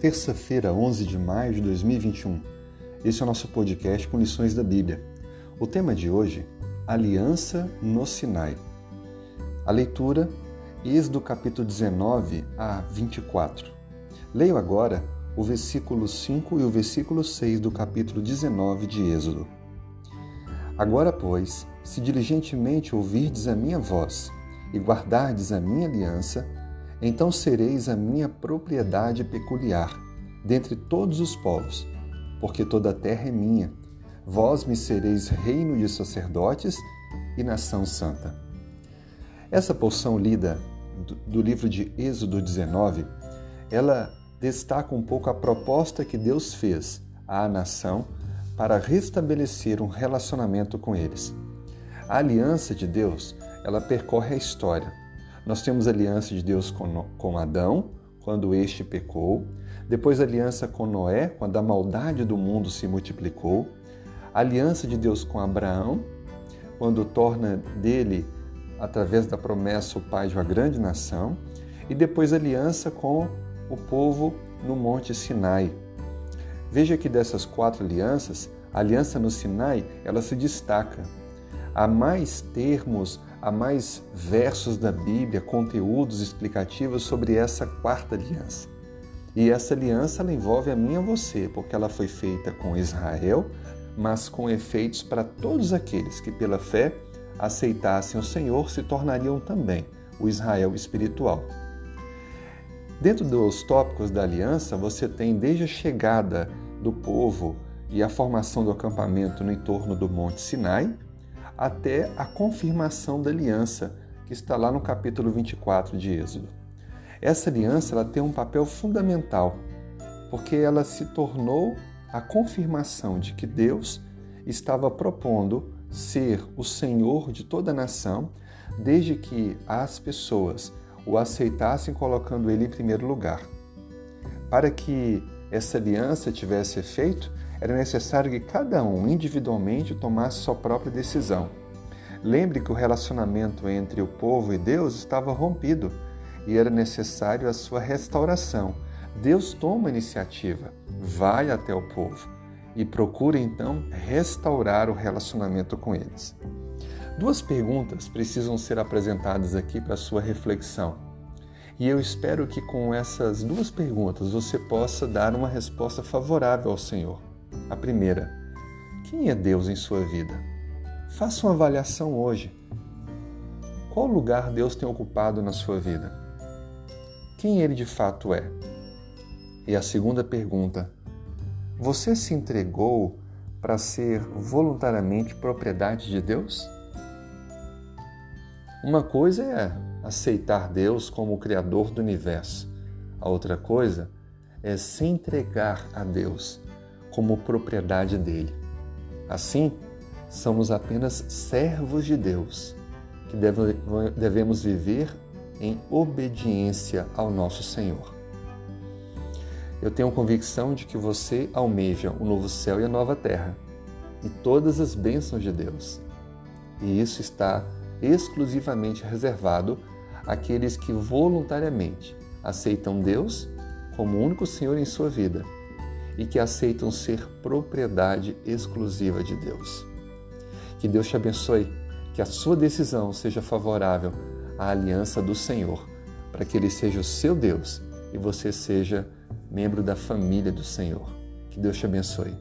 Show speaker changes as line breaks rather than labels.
terça-feira, 11 de maio de 2021. Esse é o nosso podcast com lições da Bíblia. O tema de hoje, Aliança no Sinai. A leitura, Êxodo capítulo 19 a 24. Leio agora o versículo 5 e o versículo 6 do capítulo 19 de Êxodo. Agora, pois, se diligentemente ouvirdes a minha voz e guardardes a minha aliança, então sereis a minha propriedade peculiar, dentre todos os povos, porque toda a terra é minha. Vós me sereis reino de sacerdotes e nação santa. Essa porção lida do livro de Êxodo 19, ela destaca um pouco a proposta que Deus fez à nação para restabelecer um relacionamento com eles. A aliança de Deus, ela percorre a história nós temos aliança de Deus com, com Adão, quando este pecou, depois aliança com Noé, quando a maldade do mundo se multiplicou, aliança de Deus com Abraão, quando torna dele, através da promessa, o pai de uma grande nação, e depois aliança com o povo no Monte Sinai. Veja que dessas quatro alianças, a aliança no Sinai, ela se destaca. Há mais termos, há mais versos da Bíblia, conteúdos explicativos sobre essa quarta aliança. E essa aliança envolve a mim e a você, porque ela foi feita com Israel, mas com efeitos para todos aqueles que pela fé aceitassem o Senhor se tornariam também o Israel espiritual. Dentro dos tópicos da aliança, você tem desde a chegada do povo e a formação do acampamento no entorno do Monte Sinai, até a confirmação da aliança, que está lá no capítulo 24 de Êxodo. Essa aliança ela tem um papel fundamental, porque ela se tornou a confirmação de que Deus estava propondo ser o Senhor de toda a nação, desde que as pessoas o aceitassem colocando ele em primeiro lugar. Para que essa aliança tivesse efeito, era necessário que cada um individualmente tomasse sua própria decisão. Lembre que o relacionamento entre o povo e Deus estava rompido e era necessário a sua restauração. Deus toma a iniciativa, vai até o povo e procura então restaurar o relacionamento com eles. Duas perguntas precisam ser apresentadas aqui para sua reflexão. E eu espero que com essas duas perguntas você possa dar uma resposta favorável ao Senhor. A primeira: quem é Deus em sua vida? Faça uma avaliação hoje. Qual lugar Deus tem ocupado na sua vida? Quem Ele de fato é? E a segunda pergunta: Você se entregou para ser voluntariamente propriedade de Deus? Uma coisa é aceitar Deus como o Criador do universo, a outra coisa é se entregar a Deus como propriedade dele. Assim, somos apenas servos de Deus, que devemos viver em obediência ao nosso Senhor. Eu tenho convicção de que você almeja o novo céu e a nova terra e todas as bênçãos de Deus. E isso está exclusivamente reservado àqueles que voluntariamente aceitam Deus como único Senhor em sua vida e que aceitam ser propriedade exclusiva de Deus. Que Deus te abençoe, que a sua decisão seja favorável à aliança do Senhor, para que Ele seja o seu Deus e você seja membro da família do Senhor. Que Deus te abençoe.